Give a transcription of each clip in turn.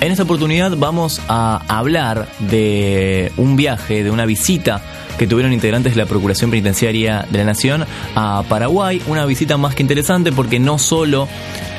En esta oportunidad vamos a hablar de un viaje, de una visita que tuvieron integrantes de la Procuración Penitenciaria de la Nación a Paraguay. Una visita más que interesante porque no solo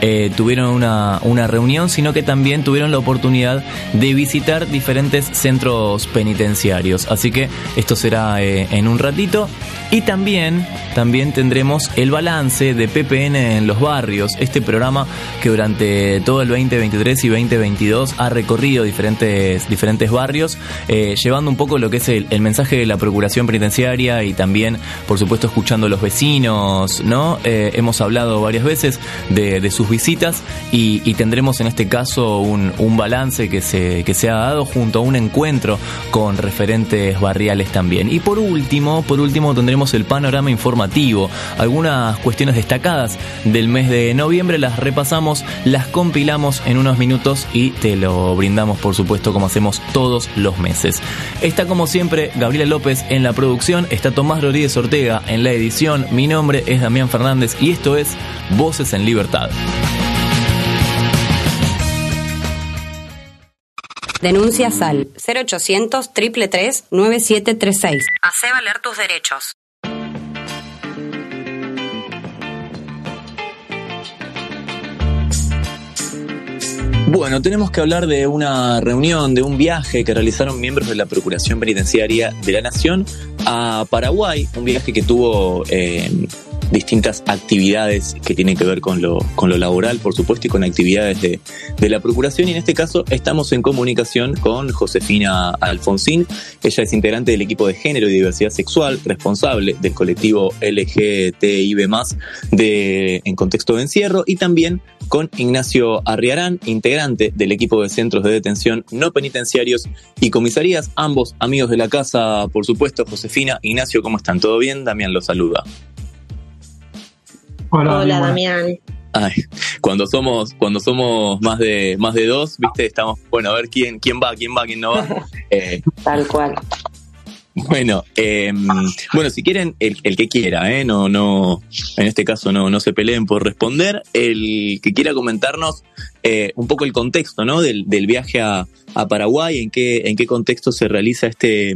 eh, tuvieron una, una, reunión, sino que también tuvieron la oportunidad de visitar diferentes centros penitenciarios. Así que esto será eh, en un ratito. Y también, también tendremos el balance de PPN en los barrios, este programa que durante todo el 2023 y 2022 ha recorrido diferentes, diferentes barrios, eh, llevando un poco lo que es el, mensaje de la Procuración Penitenciaria y también, por supuesto, escuchando a los vecinos, ¿no? hemos hablado varias veces de, de sus visitas y, tendremos en este caso un, balance que se, que se ha dado junto a un encuentro con referentes barriales también. Y por último, por último tendremos el panorama informativo, algunas cuestiones destacadas del mes de noviembre las repasamos, las compilamos en unos minutos y te lo brindamos por supuesto como hacemos todos los meses. Está como siempre Gabriela López en la producción, está Tomás Rodríguez Ortega en la edición, mi nombre es Damián Fernández y esto es Voces en Libertad. Denuncia SAL 0800 333 9736. Hace valer tus derechos. Bueno, tenemos que hablar de una reunión, de un viaje que realizaron miembros de la Procuración Penitenciaria de la Nación a Paraguay, un viaje que tuvo eh, distintas actividades que tienen que ver con lo, con lo laboral, por supuesto, y con actividades de, de la Procuración. Y en este caso estamos en comunicación con Josefina Alfonsín. Ella es integrante del equipo de género y diversidad sexual, responsable del colectivo LGTIB, de, en contexto de encierro, y también con Ignacio Arriarán, integrante del equipo de centros de detención no penitenciarios y comisarías, ambos amigos de la casa, por supuesto. Josefina, Ignacio, ¿cómo están? ¿Todo bien? Damián los saluda. Hola, Damián. Ay, cuando somos, cuando somos más de, más de dos, viste, estamos, bueno, a ver quién, quién va, quién va, quién no va. Eh, Tal cual. Bueno, em, bueno, si quieren, el, el, que quiera, ¿eh? No, no, en este caso no, no se peleen por responder. El que quiera comentarnos eh, un poco el contexto, ¿no? Del, del viaje a, a, Paraguay, en qué, en qué contexto se realiza este,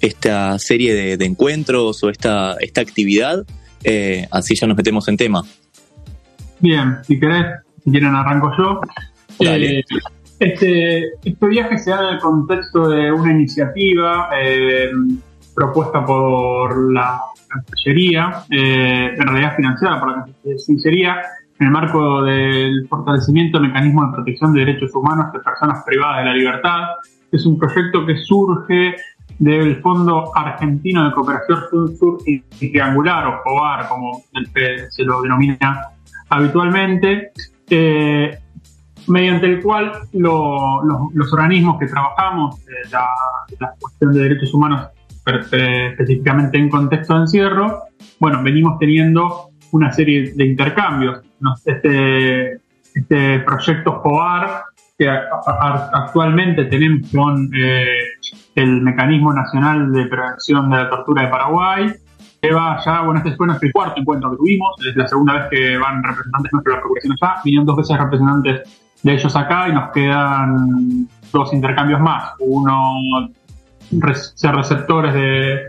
esta serie de, de encuentros o esta, esta actividad. Eh, así ya nos metemos en tema. Bien, si querés, si quieren arranco yo. Eh, este, este viaje se da en el contexto de una iniciativa eh, propuesta por la Cancillería, en realidad financiada por la Cancillería, en el marco del fortalecimiento del mecanismo de protección de derechos humanos de personas privadas de la libertad. Es un proyecto que surge del Fondo Argentino de Cooperación Sur-Sur y Triangular, o FOAR, como se lo denomina habitualmente, eh, mediante el cual los organismos que trabajamos eh, la, la, cuestión de derechos humanos específicamente en contexto de encierro, bueno, venimos teniendo una serie de intercambios. Este, este proyecto FOAR que actualmente tenemos con eh, el Mecanismo Nacional de Prevención de la Tortura de Paraguay. Lleva ya, bueno, este fue nuestro cuarto encuentro que tuvimos, es la segunda vez que van representantes nuestros la Procuración allá, vinieron dos veces representantes de ellos acá y nos quedan dos intercambios más, uno ser receptores de,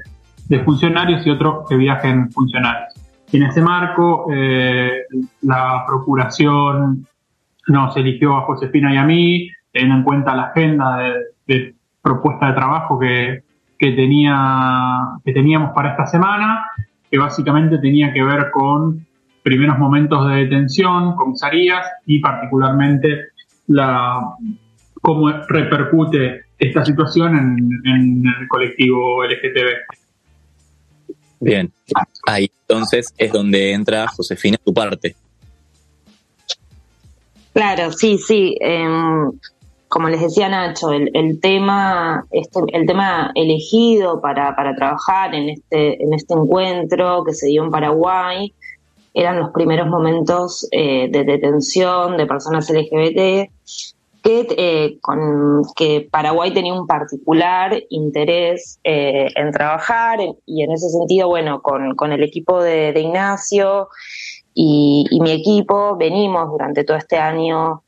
de funcionarios y otro que viajen funcionarios. En ese marco, eh, la Procuración nos eligió a Josefina y a mí, teniendo en cuenta la agenda de, propuesta de trabajo que, que, tenía, que teníamos para esta semana, que básicamente tenía que ver con primeros momentos de detención, comisarías y particularmente la, cómo repercute esta situación en, en el colectivo LGTB. Bien, ahí entonces es donde entra Josefina tu parte. Claro, sí, sí. Em, como les decía Nacho, el, tema, este, el tema elegido para, para trabajar en este, en este encuentro que se dio en Paraguay eran los primeros momentos eh, de detención de personas LGBT que, eh, con, que Paraguay tenía un particular interés eh, en trabajar y en ese sentido, bueno, con, con el equipo de, Ignacio y, y, mi equipo venimos durante todo este año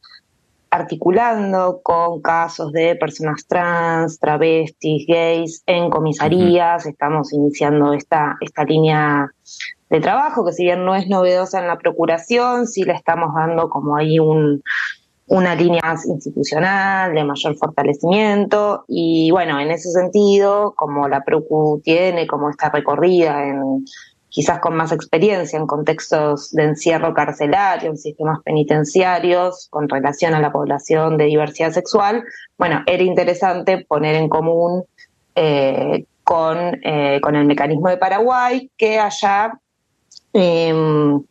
articulando con casos de personas trans, travestis, gays en comisarías. Estamos iniciando esta, esta línea de trabajo, que si bien no es novedosa en la procuración, sí le estamos dando como ahí un, una línea más institucional, de mayor fortalecimiento. Y bueno, en ese sentido, como la Procu tiene como esta recorrida en quizás con más experiencia en contextos de encierro carcelario, en sistemas penitenciarios, con relación a la población de diversidad sexual, bueno, era interesante poner en común eh, con, eh, con el mecanismo de Paraguay, que allá em,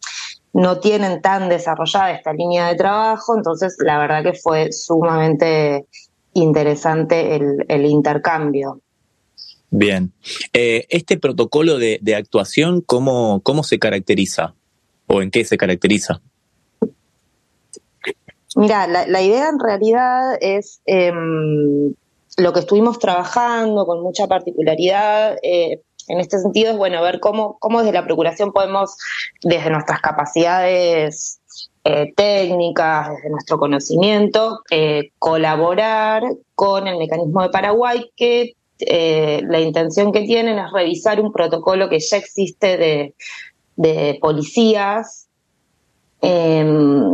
no tienen tan desarrollada esta línea de trabajo, entonces la verdad que fue sumamente interesante el, el intercambio. Bien. Eh, ¿Este protocolo de, actuación cómo, cómo se caracteriza? ¿O en qué se caracteriza? Mira, la, idea en realidad es em, lo que estuvimos trabajando con mucha particularidad. Eh, en este sentido es bueno ver cómo, cómo desde la Procuración podemos, desde nuestras capacidades eh, técnicas, desde nuestro conocimiento, colaborar con el mecanismo de Paraguay que eh, la intención que tienen es revisar un protocolo que ya existe de, policías. Em,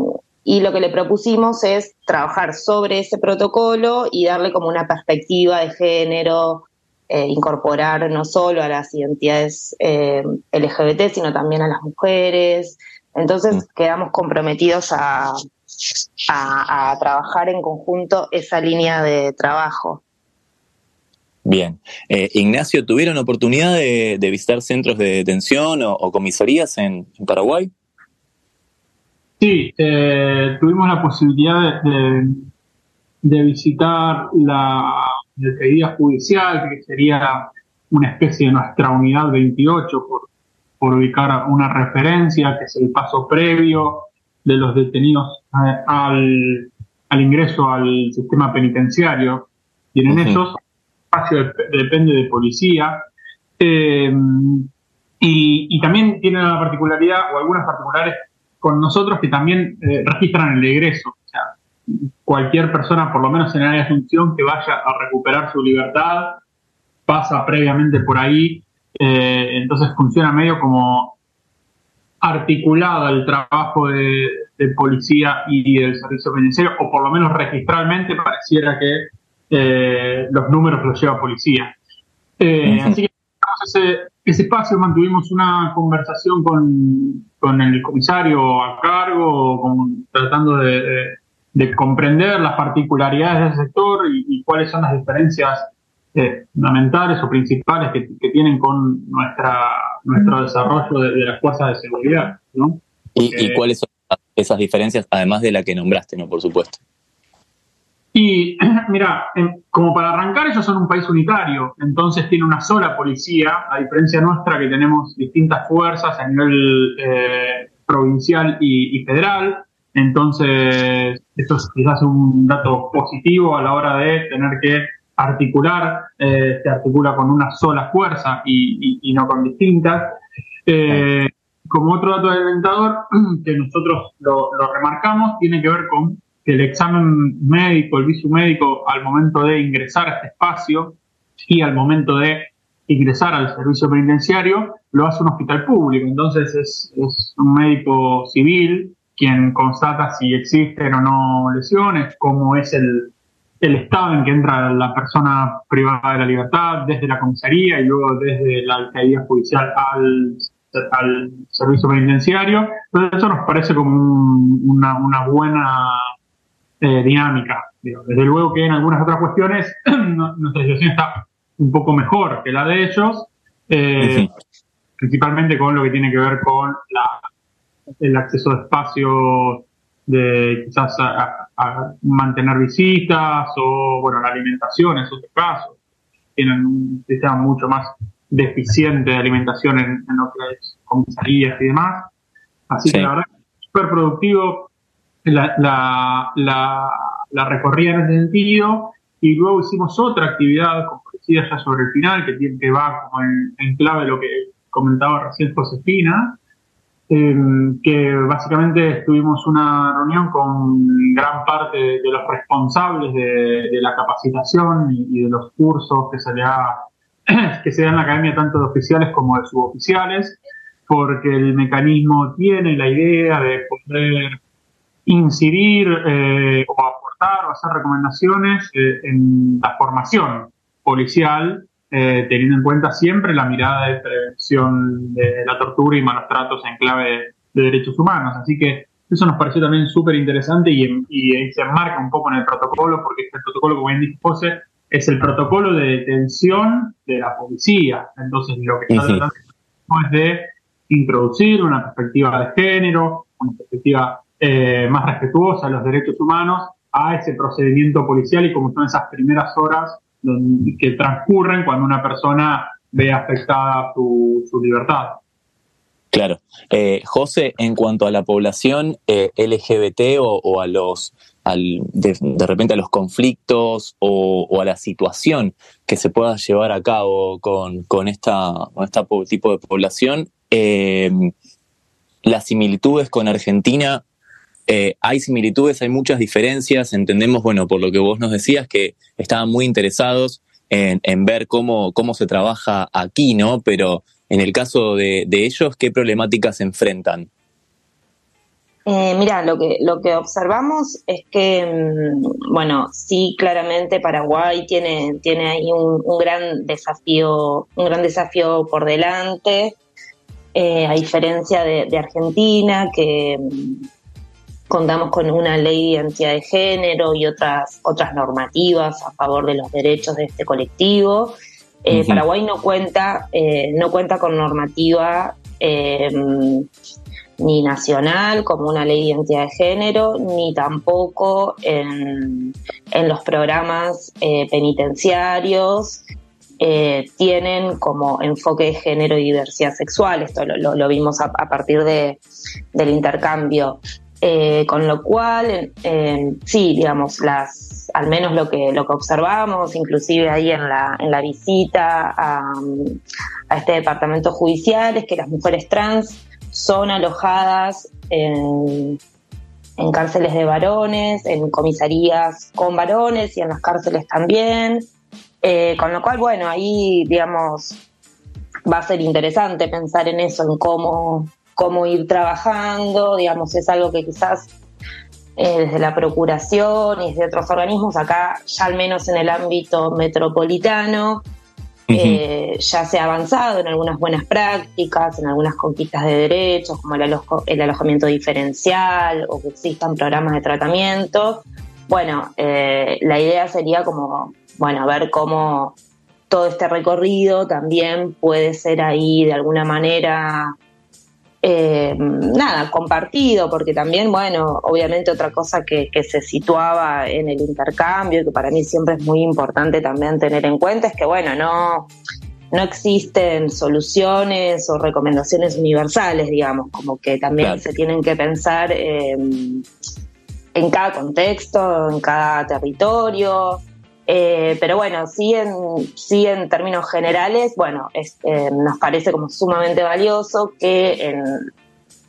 y lo que le propusimos es trabajar sobre ese protocolo y darle como una perspectiva de género, eh, incorporar no solo a las identidades eh, LGBT, sino también a las mujeres. Entonces mm. quedamos comprometidos a, a trabajar en conjunto esa línea de trabajo. Bien. Eh, Ignacio, ¿tuvieron oportunidad de, visitar centros de detención o, comisarías en, Paraguay? Sí, eh, tuvimos la posibilidad de, visitar la despedida judicial, que sería una especie de nuestra unidad 28, por, por ubicar una referencia, que es el paso previo de los detenidos eh, al, ingreso al sistema penitenciario. Tienen esos espacio depende de policía. Eh, y, también tiene una particularidad, o algunas particulares con nosotros, que también eh, registran el egreso. Cualquier persona, por lo menos en área de función, que vaya a recuperar su libertad, pasa previamente por ahí. Eh, entonces funciona medio como articulado el trabajo de, de, policía y del servicio penitenciario, o por lo menos registralmente pareciera que eh, los números los lleva policía. Eh, así que ese, ese espacio, mantuvimos una conversación con, con el comisario a cargo, tratando de, comprender las particularidades del sector y, cuáles son las diferencias eh, fundamentales o principales que, tienen con nuestra nuestro desarrollo de, las fuerzas de seguridad. ¿no? ¿Y, ¿Y, cuáles son esas diferencias, además de la que nombraste, no por supuesto? Y mira, como para arrancar, ellos son un país unitario, entonces tiene una sola policía, a diferencia nuestra que tenemos distintas fuerzas a nivel eh, provincial y, federal. Entonces, esto es quizás un dato positivo a la hora de tener que articular, eh, se articula con una sola fuerza y, no con distintas. Eh, como otro dato alentador, que nosotros lo remarcamos, tiene que ver con el examen médico, el viso médico al momento de ingresar a este espacio y al momento de ingresar al servicio penitenciario, lo hace un hospital público. Entonces es, un médico civil quien constata si existen o no lesiones, cómo es el, estado en que entra la persona privada de la libertad desde la comisaría y luego desde la alcaldía judicial al, al servicio penitenciario. Entonces eso nos parece como una, una buena eh, dinámica. Desde luego que en algunas otras cuestiones nuestra situación está un poco mejor que la de ellos, eh, principalmente con lo que tiene que ver con la, el acceso a espacios de quizás mantener visitas o, bueno, la alimentación es otro caso. Tienen un sistema mucho más deficiente de alimentación en, en lo que es comisarías y demás. Así que la verdad, súper productivo la, la, la, la, recorrida en ese sentido. Y luego hicimos otra actividad, decía ya sobre el final, que, tiene, que va como en, en clave lo que comentaba recién Josefina, Em, que básicamente tuvimos una reunión con gran parte de, los responsables de, la capacitación y, de los cursos que se, le dan en la academia tanto de oficiales como de suboficiales, porque el mecanismo tiene la idea de poder incidir eh, o aportar o hacer recomendaciones eh, en la formación policial eh, teniendo en cuenta siempre la mirada de prevención de la tortura y malos tratos en clave de, derechos humanos. Así que eso nos pareció también súper interesante y, se enmarca un poco en el protocolo, porque este protocolo, como bien dijo José, es el protocolo de detención de la policía. Entonces, lo que está tratando es de introducir una perspectiva de género, una perspectiva eh, más respetuosa de los derechos humanos a ese procedimiento policial y como son esas primeras horas que transcurren cuando una persona ve afectada su, libertad. Claro. Eh, José, en cuanto a la población eh, LGBT o, a los, de, repente a los conflictos o, a la situación que se pueda llevar a cabo con, esta, este tipo de población, eh, las similitudes con Argentina eh, hay similitudes, hay muchas diferencias. Entendemos, bueno, por lo que vos nos decías, que estaban muy interesados en, ver cómo, cómo se trabaja aquí, ¿no? Pero en el caso de, ellos, ¿qué problemáticas enfrentan? Eh, mira, lo que, lo que observamos es que, mm, bueno, sí, claramente Paraguay tiene, tiene ahí un, gran desafío, un gran desafío por delante, eh, a diferencia de Argentina, que mm, contamos con una ley de identidad de género y otras, otras normativas a favor de los derechos de este colectivo. Eh, Paraguay no cuenta, eh, no cuenta con normativa eh, ni nacional como una ley de identidad de género, ni tampoco en, los programas penitenciarios tienen como enfoque de género y diversidad sexual. Esto lo, vimos a, partir de, del intercambio eh, con lo cual, sí, digamos, las, al menos lo que, lo que observamos, inclusive ahí en la, en la visita a, este departamento judicial, es que las mujeres trans son alojadas en, en cárceles de varones, en comisarías con varones y en las cárceles también. Eh, con lo cual, bueno, ahí, digamos, va a ser interesante pensar en eso, en cómo, cómo ir trabajando, digamos, es algo que quizás eh, desde la Procuración y desde otros organismos, acá ya al menos en el ámbito metropolitano, eh, ya se ha avanzado en algunas buenas prácticas, en algunas conquistas de derechos, como el, alojamiento diferencial o que existan programas de tratamiento. Bueno, eh, la idea sería como, bueno, ver cómo todo este recorrido también puede ser ahí de alguna manera eh, nada, compartido, porque también, bueno, obviamente otra cosa que, se situaba en el intercambio, que para mí siempre es muy importante también tener en cuenta, es que, bueno, no, no existen soluciones o recomendaciones universales, digamos, como que también se tienen que pensar en cada contexto, en cada territorio. Eh, pero bueno, sí en, sí en términos generales, bueno, eh, nos parece como sumamente valioso que,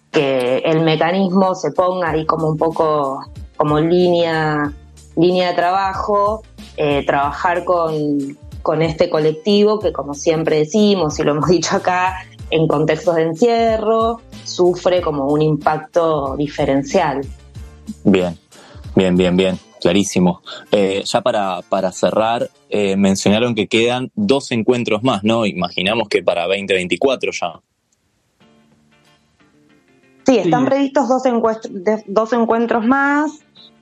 que el mecanismo se ponga ahí como un poco como línea, línea de trabajo, eh, trabajar con, con este colectivo que como siempre decimos y lo hemos dicho acá, en contextos de encierro, sufre como un impacto diferencial. Bien, bien, bien, bien clarísimo. Eh, ya para, para cerrar, eh, mencionaron que quedan dos encuentros más, ¿no? Imaginamos que para 2024 ya. Sí, están previstos dos, dos encuentros más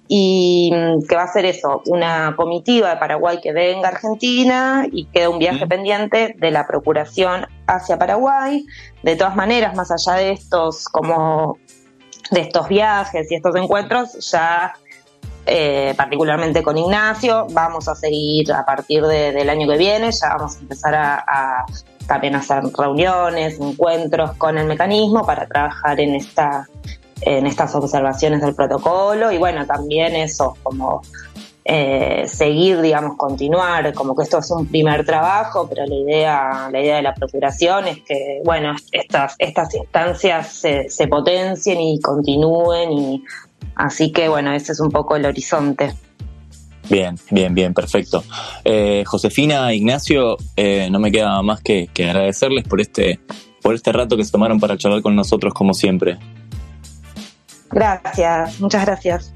y mm, que va a ser eso, una comitiva de Paraguay que venga a Argentina y queda un viaje pendiente de la Procuración hacia Paraguay. De todas maneras, más allá de estos como de estos viajes y estos encuentros, ya eh, particularmente con Ignacio. Vamos a seguir a partir del año que viene, ya vamos a empezar a, también hacer reuniones, encuentros con el mecanismo para trabajar en esta en estas observaciones del protocolo y bueno, también eso, como eh, seguir, digamos, continuar, como que esto es un primer trabajo, pero la idea, la idea de la procuración es que, bueno, estas, estas instancias se, se potencien y continúen y así que, bueno, ese es un poco el horizonte. Bien, bien, bien, perfecto. Eh, Josefina, Ignacio, eh, no me queda más que, que, agradecerles por este, por este rato que se tomaron para charlar con nosotros, como siempre. Gracias, muchas gracias.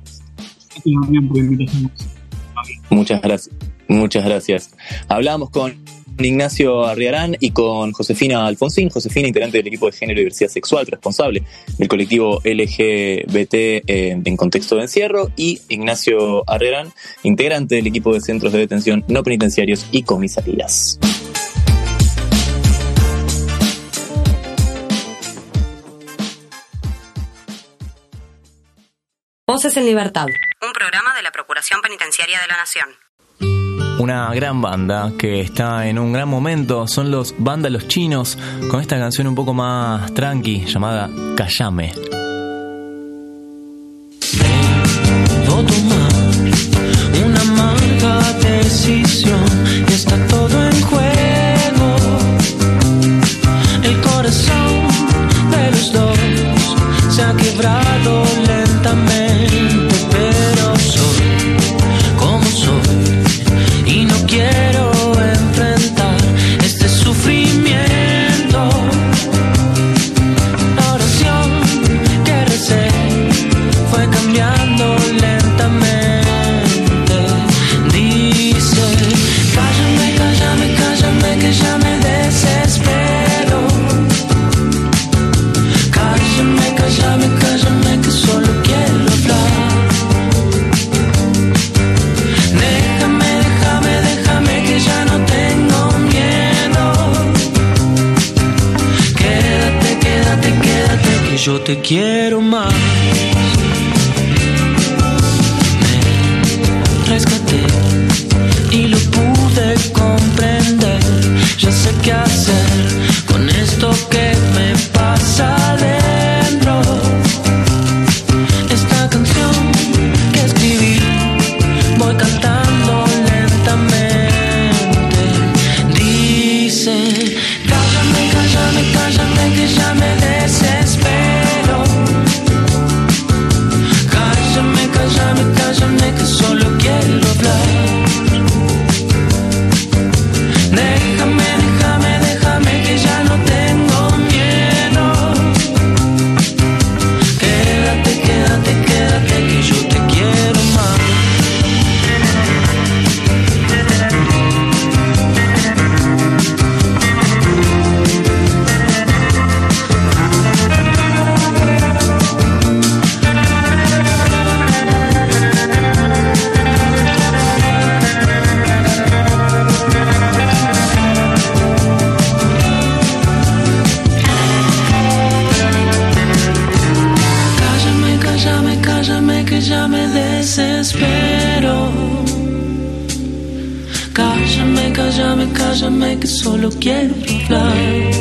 Muchas gracias. Muchas gracias. Hablábamos con Ignacio Arriarán y con Josefina Alfonsín, Josefina, integrante del equipo de género y diversidad sexual, responsable del colectivo LGBT eh, en contexto de encierro, y Ignacio Arriarán, integrante del equipo de centros de detención no penitenciarios y comisarías. Voces en Libertad. Un programa de la Procuración Penitenciaria de la Nación. Una gran banda que está en un gran momento. Son los Vándalos Chinos con esta canción un poco más tranqui llamada Callame. El corazón de los dos se ha quebrado te quiero más. ya me desespero. Cállame, cállame, cállame que solo quiero hablar.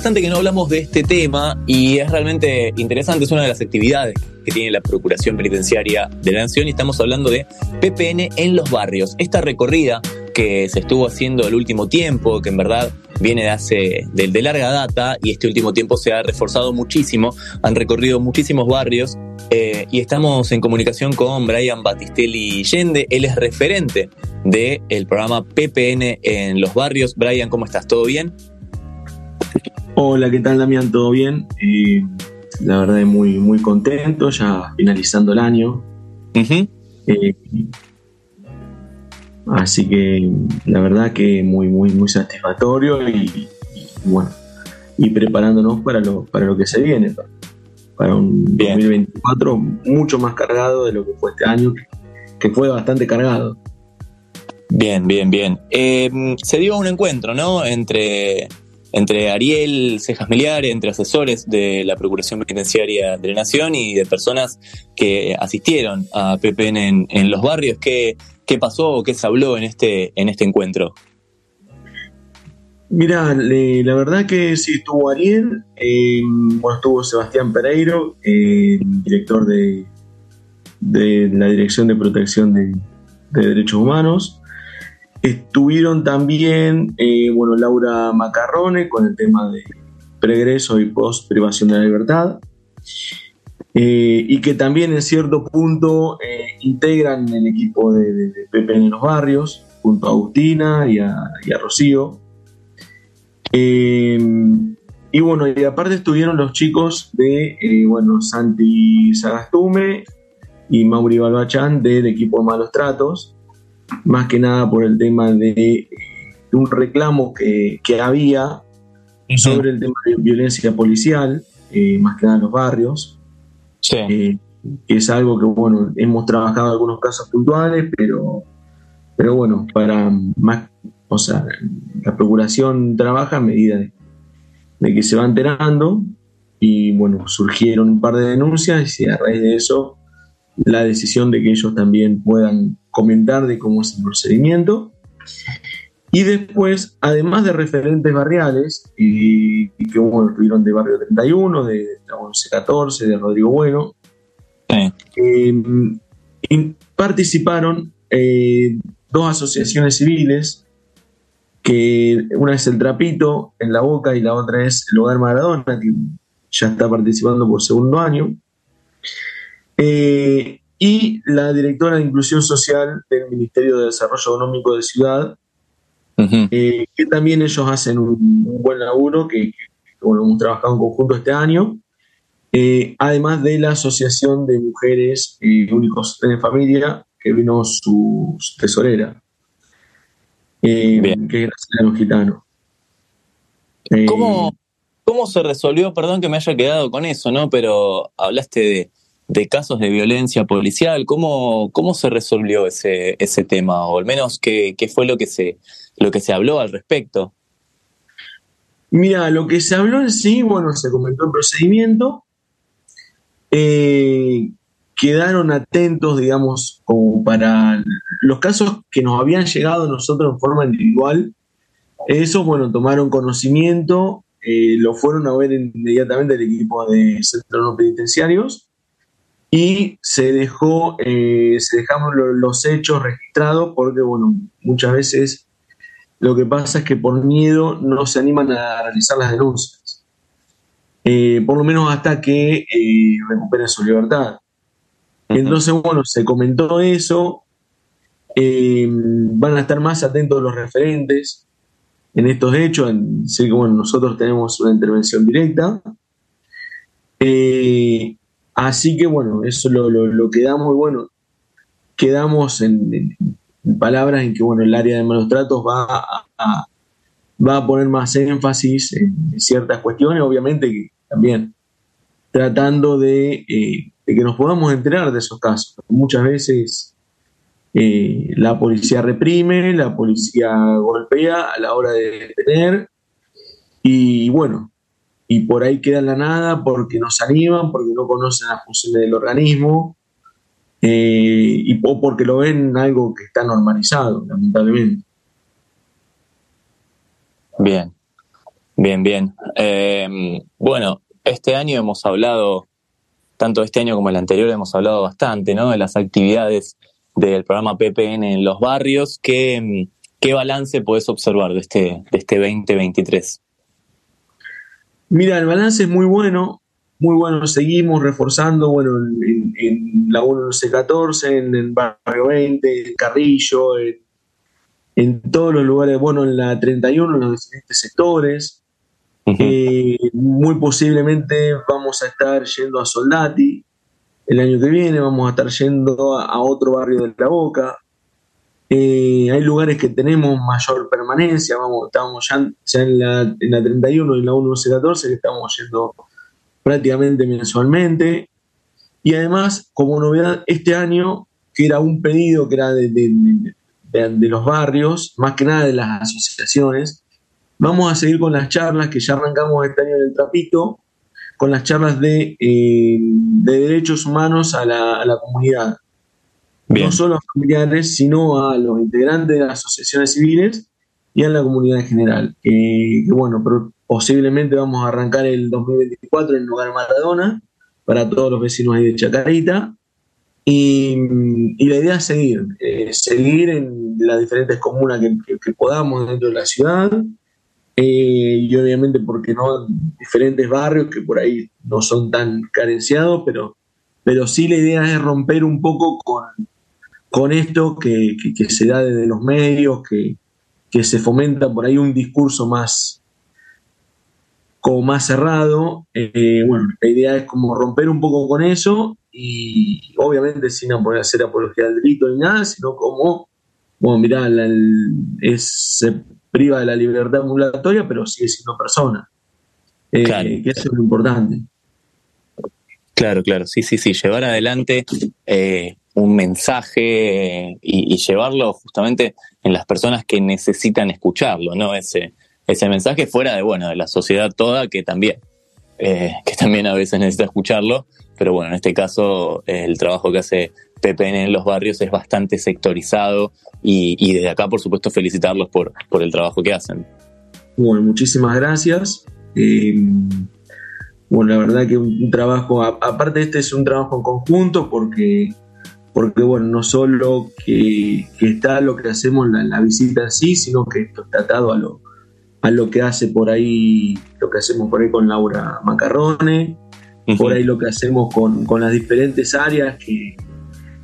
Bastante que no hablamos de este tema y es realmente interesante, es una de las actividades que tiene la Procuración Penitenciaria de la Nación y estamos hablando de PPN en los barrios. Esta recorrida que se estuvo haciendo el último tiempo, que en verdad viene de hace de, de, larga data y este último tiempo se ha reforzado muchísimo, han recorrido muchísimos barrios eh, y estamos en comunicación con Brian Battistelli Yende, él es referente del el programa PPN en los barrios. Brian, ¿cómo estás? ¿Todo bien? Hola, ¿qué tal Damián? ¿Todo bien? Eh, la verdad es muy, muy contento, ya finalizando el año. eh, así que la verdad que muy, muy, muy satisfactorio y, y, bueno, y preparándonos para lo, para lo que se viene, para un bien. 2024 mucho más cargado de lo que fue este año, que, que fue bastante cargado. Bien, bien, bien. Eh, se dio un encuentro, ¿no? Entre entre Ariel Cejas Miliare, entre asesores de la Procuración Penitenciaria de la Nación y de personas que asistieron a PPN en, los barrios. ¿Qué, ¿Qué, pasó o qué se habló en este, en este encuentro? Mira, la verdad que sí estuvo Ariel, eh, bueno, estuvo Sebastián Pereiro, eh, director de, de, la Dirección de Protección de Derechos Humanos, Estuvieron también, eh, bueno, Laura Macarrone con el tema de pregreso y post privación de la libertad. Eh, y que también en cierto punto eh, integran el equipo de, PPN en los barrios, junto a Agustina y a, y Rocío. y bueno, y aparte estuvieron los chicos de, bueno, Santi Sagastume y Mauri Balbachán del equipo de Malos Tratos, más que nada por el tema de, de un reclamo que, que había sobre el tema de violencia policial, eh, más que nada en los barrios. Sí. Eh, que es algo que, bueno, hemos trabajado algunos casos puntuales, pero, pero bueno, para más, o sea, la Procuración trabaja a medida de, de que se va enterando y, bueno, surgieron un par de denuncias y a raíz de eso la decisión de que ellos también puedan comentar de cómo es el procedimiento. Y después, además de referentes barriales, y, y que bueno, estuvieron de Barrio 31, de, de 1114, de Rodrigo Bueno, sí. eh, participaron eh, dos asociaciones civiles, que una es el Trapito en la Boca y la otra es el Hogar Maradona, que ya está participando por segundo año. Eh, y la directora de Inclusión Social del Ministerio de Desarrollo Económico de Ciudad, uh -huh. eh, que también ellos hacen un, un buen laburo, que, que, bueno, hemos trabajado en conjunto este año, eh, además de la Asociación de Mujeres eh, Únicos en Familia, que vino su, su tesorera, eh, que es Graciela Gitano. ¿Cómo, ¿Cómo se resolvió? Perdón que me haya quedado con eso, ¿no? Pero hablaste de de casos de violencia policial. ¿Cómo, cómo se resolvió ese, ese tema? O al menos, ¿qué, qué fue lo que, se, lo que se habló al respecto? Mira, lo que se habló en sí, bueno, se comentó el procedimiento. Eh, quedaron atentos, digamos, como para los casos que nos habían llegado nosotros en forma individual. Esos, bueno, tomaron conocimiento, eh, lo fueron a ver inmediatamente el equipo de centros no penitenciarios y se dejó, eh, se dejamos lo, los hechos registrados porque, bueno, muchas veces lo que pasa es que por miedo no se animan a realizar las denuncias, eh, por lo menos hasta que eh, recuperen su libertad. Entonces, bueno, se comentó eso, van a estar más atentos los referentes en estos hechos, sé que, bueno, nosotros tenemos una intervención directa. Eh, Así que bueno, eso lo, lo, quedamos, bueno, quedamos en, palabras en que bueno, el área de malos tratos va a, va a poner más énfasis en ciertas cuestiones, obviamente que también tratando de, eh, de que nos podamos enterar de esos casos. Muchas veces eh, la policía reprime, la policía golpea a la hora de detener y bueno, y por ahí queda la nada porque no se animan, porque no conocen las funciones del organismo eh, y, o porque lo ven algo que está normalizado, lamentablemente. Bien, bien, bien. Eh, bueno, este año hemos hablado, tanto este año como el anterior, hemos hablado bastante ¿no? de las actividades del programa PPN en los barrios que ¿qué balance podés observar de este, de este 2023? Mira, el balance es muy bueno, muy bueno. Seguimos reforzando, bueno, en, la 1C14, en el barrio 20, en Carrillo, en, todos los lugares, bueno, en la 31, en los diferentes sectores. Eh, muy posiblemente vamos a estar yendo a Soldati el año que viene, vamos a estar yendo a, otro barrio de La Boca. Eh, hay lugares que tenemos mayor permanencia, vamos, estamos ya, en, la, en la 31 y en la 1C14 que estamos yendo prácticamente mensualmente. Y además, como novedad, este año, que era un pedido que era de, los barrios, más que nada de las asociaciones, vamos a seguir con las charlas que ya arrancamos este año en el Trapito, con las charlas de, eh, derechos humanos a la comunidad. No solo a familiares, sino a los integrantes de las asociaciones civiles y a la comunidad en general. que bueno, Posiblemente vamos a arrancar el 2024 en lugar Maradona para todos los vecinos ahí de Chacarita. Y, la idea es seguir, eh, seguir en las diferentes comunas que, podamos dentro de la ciudad. Eh, y obviamente, porque no, diferentes barrios que por ahí no son tan carenciados, pero, pero sí la idea es romper un poco con, con esto que, se da desde los medios, que, que se fomenta por ahí un discurso más, como más cerrado. Eh, bueno, la idea es como romper un poco con eso y obviamente sin hacer apología del delito ni nada, sino como, bueno, mirá, es, se priva de la libertad ambulatoria, pero sigue siendo persona. Eh, que eso es lo importante. Claro, claro, sí, sí, sí, llevar adelante eh, un mensaje y, y, llevarlo justamente en las personas que necesitan escucharlo, ¿no? Ese, ese mensaje fuera de, bueno, de la sociedad toda que también, eh, que también a veces necesita escucharlo, pero bueno, en este caso el trabajo que hace PPN en los barrios es bastante sectorizado y, desde acá, por supuesto, felicitarlos por, por el trabajo que hacen. Bueno, muchísimas gracias. Eh, bueno, la verdad que un, trabajo, aparte este es un trabajo en conjunto porque, porque bueno, no solo que, está lo que hacemos la, la visita en sí, sino que esto está atado a lo, a lo que hace por ahí, lo que hacemos por ahí con Laura Macarrone, por ahí lo que hacemos con, las diferentes áreas que,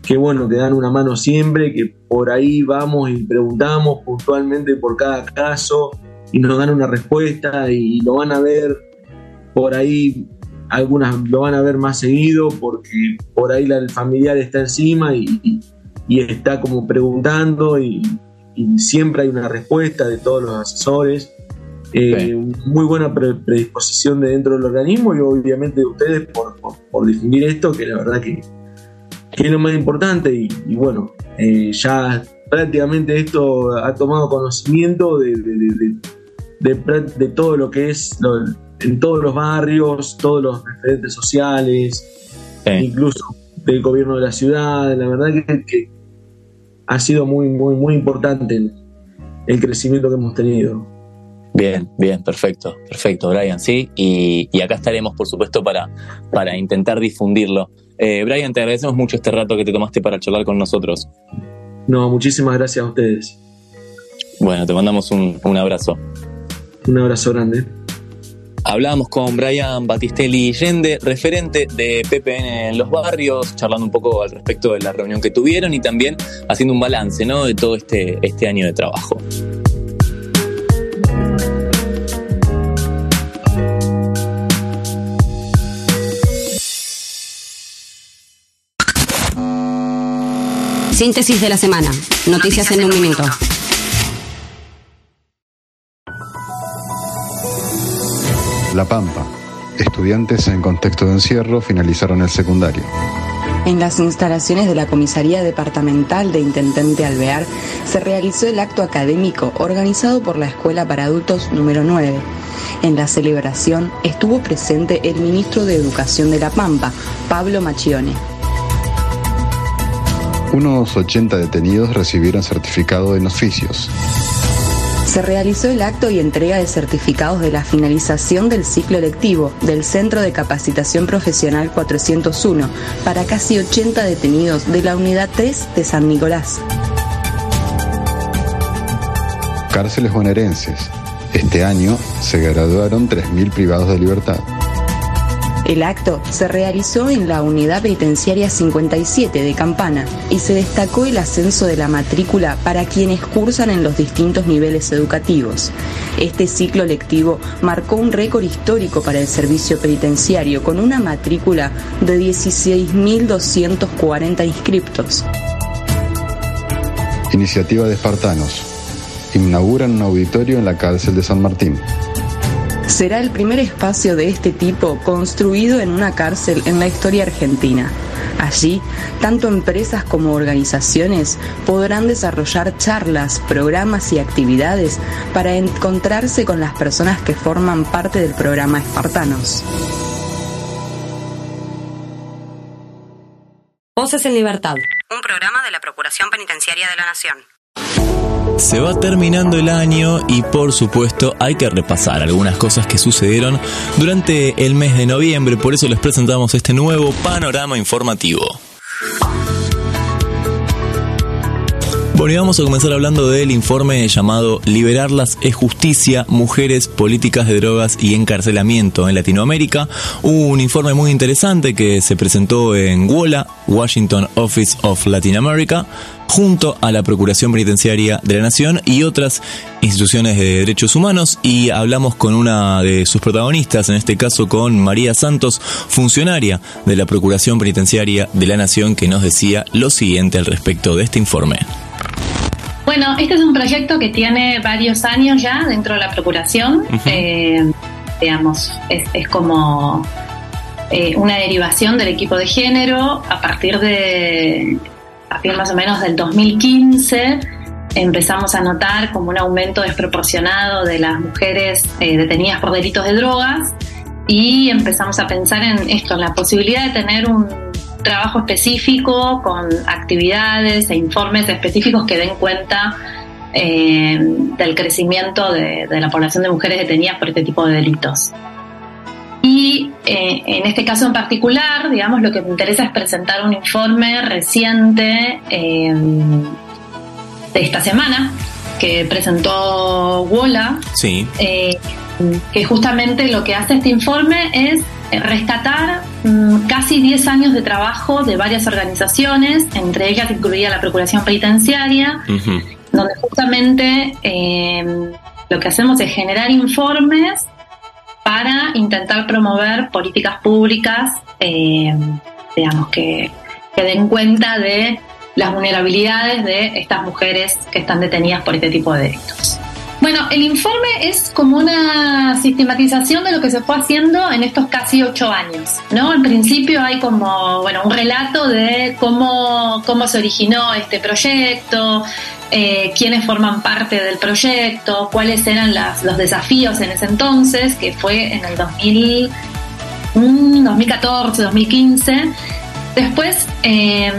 que, bueno, que dan una mano siempre, que por ahí vamos y preguntamos puntualmente por cada caso y nos dan una respuesta y lo van a ver por ahí, algunas lo van a ver más seguido porque por ahí el familiar está encima y, y está como preguntando y, y siempre hay una respuesta de todos los asesores. Eh, muy buena predisposición de dentro del organismo y obviamente de ustedes por, por, difundir esto, que la verdad que, es lo más importante y, bueno, eh, ya prácticamente esto ha tomado conocimiento de, de, todo lo que es en todos los barrios, todos los referentes sociales, incluso del gobierno de la ciudad, la verdad que, ha sido muy, muy, muy importante el crecimiento que hemos tenido. Bien, bien, perfecto, perfecto, Brian, sí. Y, acá estaremos, por supuesto, para, para intentar difundirlo. Eh, Brian, te agradecemos mucho este rato que te tomaste para charlar con nosotros. No, muchísimas gracias a ustedes. Bueno, te mandamos un, un abrazo. Un abrazo grande. Hablábamos con Brian Batistelli Yende, referente de PPN en los barrios, charlando un poco al respecto de la reunión que tuvieron y también haciendo un balance ¿no? de todo este, este año de trabajo. Síntesis de la semana. Noticias en un minuto. La Pampa. Estudiantes en contexto de encierro finalizaron el secundario. En las instalaciones de la Comisaría Departamental de Intendente Alvear se realizó el acto académico organizado por la Escuela para Adultos número 9. En la celebración estuvo presente el ministro de Educación de La Pampa, Pablo Machione. Unos 80 detenidos recibieron certificado en oficios. Se realizó el acto y entrega de certificados de la finalización del ciclo lectivo del Centro de Capacitación Profesional 401 para casi 80 detenidos de la Unidad 3 de San Nicolás. cárceles bonaerenses. Este año se graduaron 3.000 privados de libertad. El acto se realizó en la Unidad Penitenciaria 57 de Campana y se destacó el ascenso de la matrícula para quienes cursan en los distintos niveles educativos. Este ciclo lectivo marcó un récord histórico para el servicio penitenciario con una matrícula de 16.240 inscriptos. Iniciativa de Espartanos. Inauguran un auditorio en la cárcel de San Martín será el primer espacio de este tipo construido en una cárcel en la historia argentina. Allí, tanto empresas como organizaciones podrán desarrollar charlas, programas y actividades para encontrarse con las personas que forman parte del programa Espartanos. Voces en Libertad. Un programa de la Procuración Penitenciaria de la Nación. Se va terminando el año y por supuesto hay que repasar algunas cosas que sucedieron durante el mes de noviembre, por eso les presentamos este nuevo panorama informativo. Bueno, y vamos a comenzar hablando del informe llamado Liberarlas es justicia, mujeres, políticas de drogas y encarcelamiento en Latinoamérica. Un informe muy interesante que se presentó en WOLA, Washington Office of Latin America, junto a la Procuración Penitenciaria de la Nación y otras instituciones de derechos humanos y hablamos con una de sus protagonistas, en este caso con María Santos, funcionaria de la Procuración Penitenciaria de la Nación, que nos decía lo siguiente al respecto de este informe. Bueno, este es un proyecto que tiene varios años ya dentro de la Procuración. Eh, digamos, es, como eh, una derivación del equipo de género a partir de, a partir más o menos del 2015 empezamos a notar como un aumento desproporcionado de las mujeres eh, detenidas por delitos de drogas y empezamos a pensar en esto, en la posibilidad de tener un trabajo específico con actividades e informes específicos que den cuenta eh, del crecimiento de, la población de mujeres detenidas por este tipo de delitos. Y eh, en este caso en particular, digamos, lo que me interesa es presentar un informe reciente eh, de esta semana que presentó Wola, sí. que justamente lo que hace este informe es rescatar mm, casi 10 años de trabajo de varias organizaciones, entre ellas incluía la Procuración Penitenciaria, donde justamente em, lo que hacemos es generar informes para intentar promover políticas públicas, em, digamos, que, que den cuenta de las vulnerabilidades de estas mujeres que están detenidas por este tipo de delitos. Bueno, el informe es como una sistematización de lo que se fue haciendo en estos casi ocho años, ¿no? En principio hay como, bueno, un relato de cómo, cómo se originó este proyecto, eh, quiénes forman parte del proyecto, cuáles eran los desafíos en ese entonces, que fue en el 2000, 2014, 2015. Después, eh,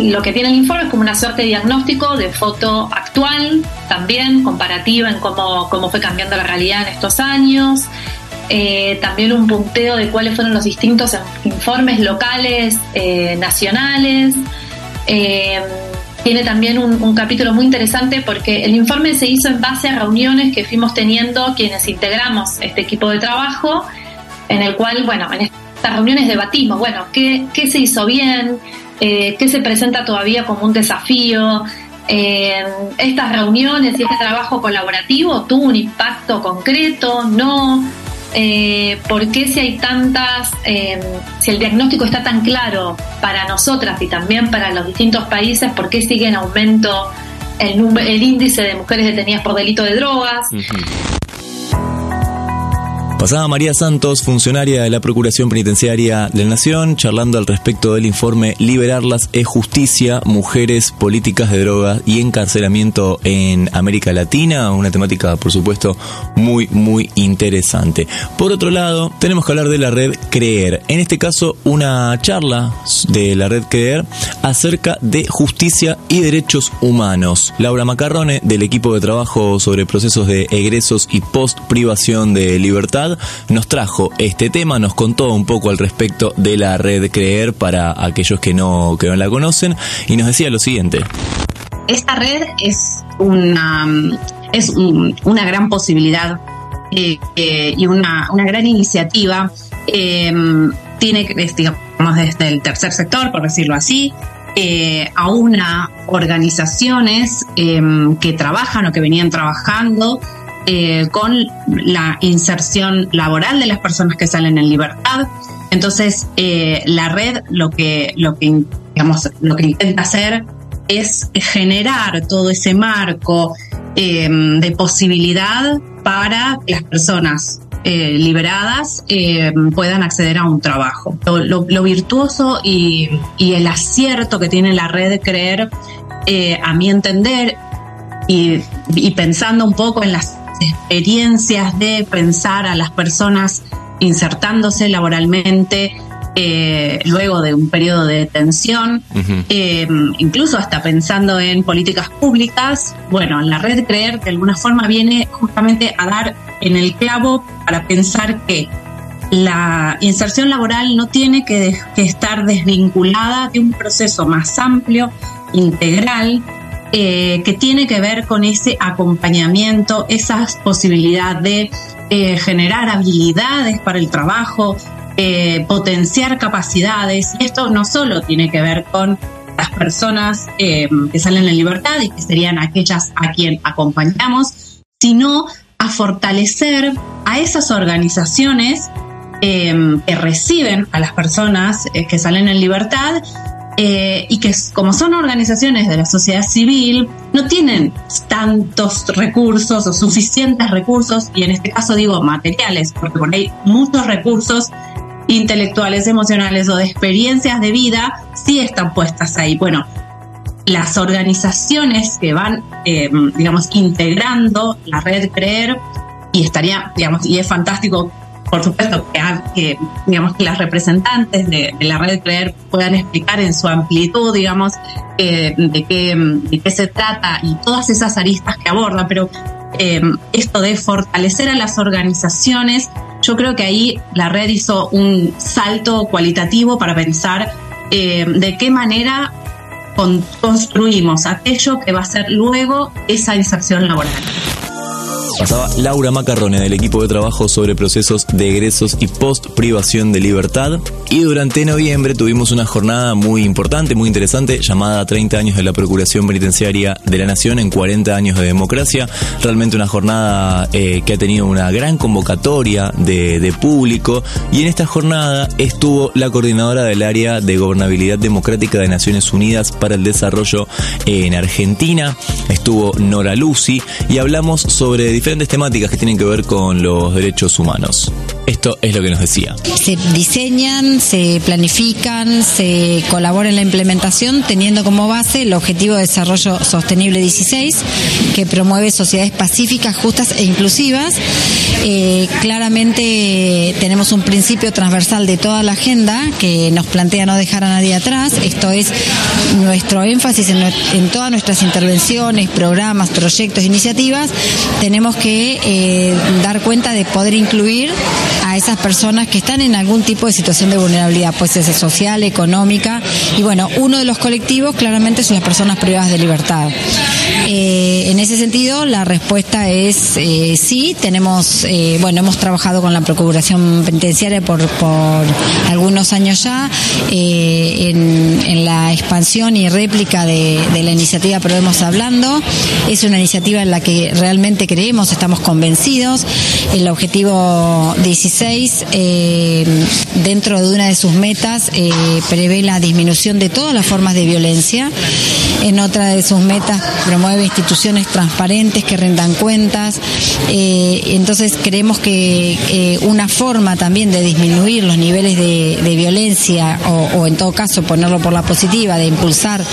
lo que tiene el informe es como una suerte de diagnóstico de foto actual, también comparativa en cómo, cómo fue cambiando la realidad en estos años. Eh, también un punteo de cuáles fueron los distintos informes locales, eh, nacionales. Eh, tiene también un, un, capítulo muy interesante porque el informe se hizo en base a reuniones que fuimos teniendo quienes integramos este equipo de trabajo, en el cual, bueno, en estas reuniones debatimos, bueno, qué, qué se hizo bien, eh, qué se presenta todavía como un desafío. Eh, estas reuniones y este trabajo colaborativo tuvo un impacto concreto, no. Eh, ¿Por qué si hay tantas, eh, si el diagnóstico está tan claro para nosotras y también para los distintos países, por qué sigue en aumento el, el índice de mujeres detenidas por delito de drogas? Pasaba María Santos, funcionaria de la Procuración Penitenciaria de la Nación, charlando al respecto del informe Liberarlas es justicia, mujeres, políticas de drogas y encarcelamiento en América Latina, una temática por supuesto muy muy interesante. Por otro lado, tenemos que hablar de la red Creer, en este caso una charla de la red Creer acerca de justicia y derechos humanos. Laura Macarrone del equipo de trabajo sobre procesos de egresos y post privación de libertad nos trajo este tema, nos contó un poco al respecto de la red Creer para aquellos que no, que no la conocen y nos decía lo siguiente. Esta red es una es una gran posibilidad eh, eh, y una, una, gran iniciativa. tiene, digamos, desde el tercer sector, por decirlo así, a una organizaciones que trabajan o que venían trabajando con la inserción laboral de las personas que salen en libertad. Entonces, la red lo que, lo que, digamos, lo que intenta hacer es generar todo ese marco em, de posibilidad para que las personas eh, liberadas em, puedan acceder a un trabajo. Lo, virtuoso y, el acierto que tiene la red de creer, eh, a mi entender, y pensando un poco en las experiencias de pensar a las personas insertándose laboralmente, eh, luego de un periodo de detención, eh, incluso hasta pensando en políticas públicas, bueno, la red Creer de alguna forma viene justamente a dar en el clavo para pensar que la inserción laboral no tiene que, estar desvinculada de un proceso más amplio, integral, eh, que tiene que ver con ese acompañamiento, esas posibilidades de generar habilidades para el trabajo, eh, potenciar capacidades. Y esto no solo tiene que ver con las personas eh, que salen en libertad y que serían aquellas a quien acompañamos, sino a fortalecer a esas organizaciones eh, que reciben a las personas que salen en libertad y que como son organizaciones de la sociedad civil, no tienen tantos recursos o suficientes recursos, y en este caso digo materiales, porque por ahí muchos recursos intelectuales, emocionales o de experiencias de vida sí están puestas ahí. Bueno, las organizaciones que van, eh, digamos, integrando la red Creer y estaría, digamos, y es fantástico, por supuesto, que, digamos, que las representantes de, la red Creer puedan explicar en su amplitud, digamos, eh, de, qué, de qué se trata y todas esas aristas que aborda, pero eh, esto de fortalecer a las organizaciones yo creo que ahí la red hizo un salto cualitativo para pensar eh, de qué manera construimos aquello que va a ser luego esa inserción laboral. Pasaba Laura Macarrone del equipo de trabajo sobre procesos de egresos y post privación de libertad. Y durante noviembre tuvimos una jornada muy importante, muy interesante, llamada 30 años de la Procuración Penitenciaria de la Nación en 40 años de democracia. Realmente una jornada eh, que ha tenido una gran convocatoria de, de público. Y en esta jornada estuvo la coordinadora del área de gobernabilidad democrática de Naciones Unidas para el Desarrollo en Argentina. Estuvo Nora Lucy y hablamos sobre diferentes temáticas que tienen que ver con los derechos humanos. Esto es lo que nos decía. Se diseñan, se planifican, se colabora en la implementación teniendo como base el Objetivo de Desarrollo Sostenible 16, que promueve sociedades pacíficas, justas e inclusivas. Eh, claramente tenemos un principio transversal de toda la agenda que nos plantea no dejar a nadie atrás. Esto es nuestro énfasis en, en todas nuestras intervenciones, programas, proyectos, iniciativas. Tenemos que eh, dar cuenta de poder incluir a esas personas que están en algún tipo de situación de vulnerabilidad, pues es social, económica. Y bueno, uno de los colectivos claramente son las personas privadas de libertad. Eh, en ese sentido, la respuesta es eh, sí. Tenemos, bueno, hemos trabajado con la Procuración Penitenciaria por, algunos años ya en, la expansión y réplica de, de la iniciativa Probemos Hablando. Es una iniciativa en la que realmente creemos estamos convencidos. El objetivo 16, eh, dentro de una de sus metas, eh, prevé la disminución de todas las formas de violencia. En otra de sus metas promueve instituciones transparentes que rendan cuentas. Eh, entonces creemos que una forma también de disminuir los niveles de, violencia o, en todo caso ponerlo por la positiva, de impulsar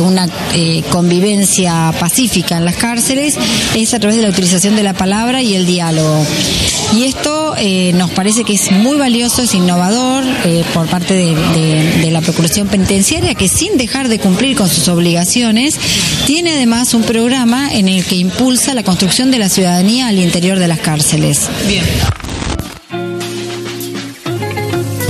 una convivencia pacífica en las cárceles, es a través de la utilización de de la palabra y el diálogo. Y esto eh, nos parece que es muy valioso, es innovador eh, por parte de, la Procuración Penitenciaria, que sin dejar de cumplir con sus obligaciones, tiene además un programa en el que impulsa la construcción de la ciudadanía al interior de las cárceles. Bien.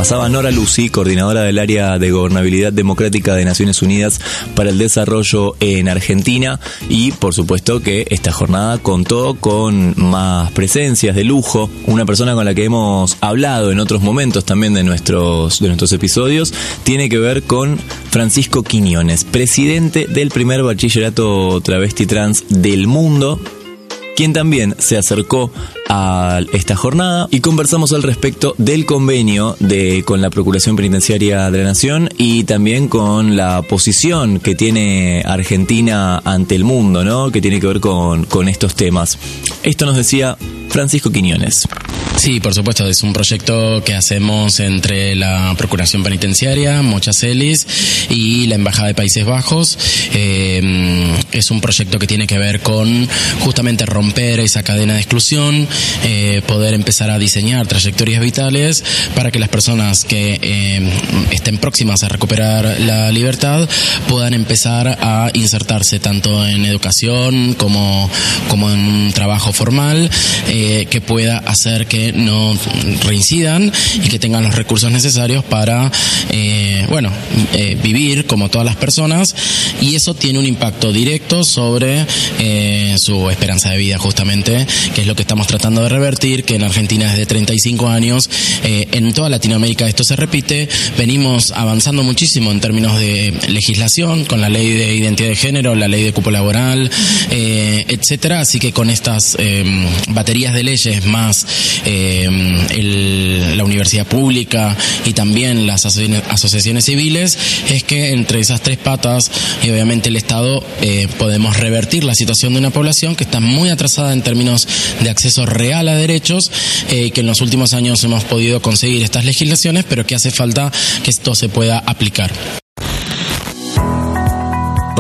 Pasaba Nora Lucy, coordinadora del área de gobernabilidad democrática de Naciones Unidas para el Desarrollo en Argentina. Y por supuesto que esta jornada contó con más presencias de lujo, una persona con la que hemos hablado en otros momentos también de nuestros, de nuestros episodios, tiene que ver con Francisco Quiñones, presidente del primer bachillerato travesti trans del mundo, quien también se acercó a esta jornada y conversamos al respecto del convenio de, con la Procuración Penitenciaria de la Nación y también con la posición que tiene Argentina ante el mundo, ¿no? Que tiene que ver con, con estos temas. Esto nos decía Francisco Quiñones. Sí, por supuesto, es un proyecto que hacemos entre la Procuración Penitenciaria, Mochacelis y la Embajada de Países Bajos. Eh, es un proyecto que tiene que ver con justamente romper esa cadena de exclusión, eh, poder empezar a diseñar trayectorias vitales para que las personas que eh, estén próximas a recuperar la libertad puedan empezar a insertarse tanto en educación como, como en un trabajo formal que pueda hacer que no reincidan y que tengan los recursos necesarios para, eh, bueno, eh, vivir como todas las personas. Y eso tiene un impacto directo sobre eh, su esperanza de vida justamente, que es lo que estamos tratando de revertir, que en Argentina es de 35 años, en toda Latinoamérica esto se repite, venimos avanzando muchísimo en términos de legislación, con la ley de identidad de género, la ley de cupo laboral, etcétera, así que con estas baterías de leyes más la universidad pública y también las asociaciones civiles, es que entre esas tres patas y obviamente el Estado eh, podemos revertir la situación de una población que está muy atrasada en términos de acceso real a derechos eh, que en los últimos años hemos podido conseguir estas legislaciones, pero que hace falta que esto se pueda aplicar.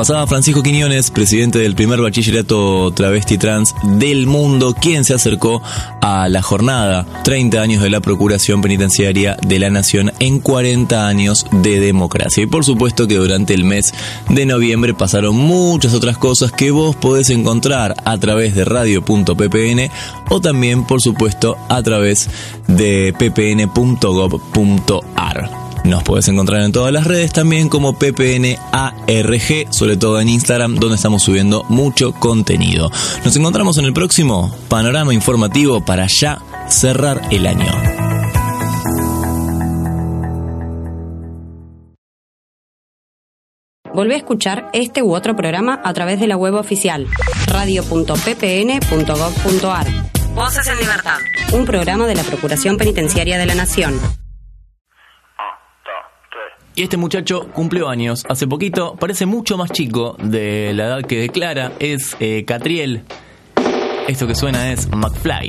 Pasaba Francisco Quiñones, presidente del primer bachillerato travesti trans del mundo, quien se acercó a la jornada 30 años de la Procuración Penitenciaria de la Nación en 40 años de democracia. Y por supuesto que durante el mes de noviembre pasaron muchas otras cosas que vos podés encontrar a través de radio.ppn o también, por supuesto, a través de ppn.gov.ar. Nos puedes encontrar en todas las redes también como PPNARG, sobre todo en Instagram, donde estamos subiendo mucho contenido. Nos encontramos en el próximo panorama informativo para ya cerrar el año. Volvé a escuchar este u otro programa a través de la web oficial radio.ppn.gov.ar. Voces en Libertad. Un programa de la Procuración Penitenciaria de la Nación. Y este muchacho cumplió años hace poquito, parece mucho más chico de la edad que declara, es eh, Catriel. Esto que suena es McFly.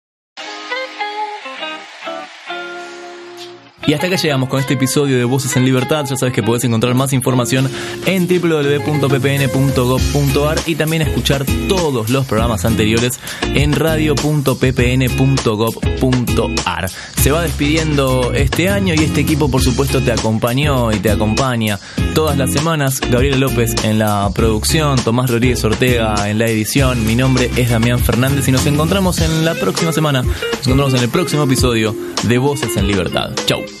Y hasta acá llegamos con este episodio de Voces en Libertad. Ya sabes que podés encontrar más información en www.ppn.gov.ar y también escuchar todos los programas anteriores en radio.ppn.gov.ar. Se va despidiendo este año y este equipo por supuesto te acompañó y te acompaña todas las semanas. Gabriela López en la producción, Tomás Rodríguez Ortega en la edición. Mi nombre es Damián Fernández y nos encontramos en la próxima semana. Nos encontramos en el próximo episodio de Voces en Libertad. Chau.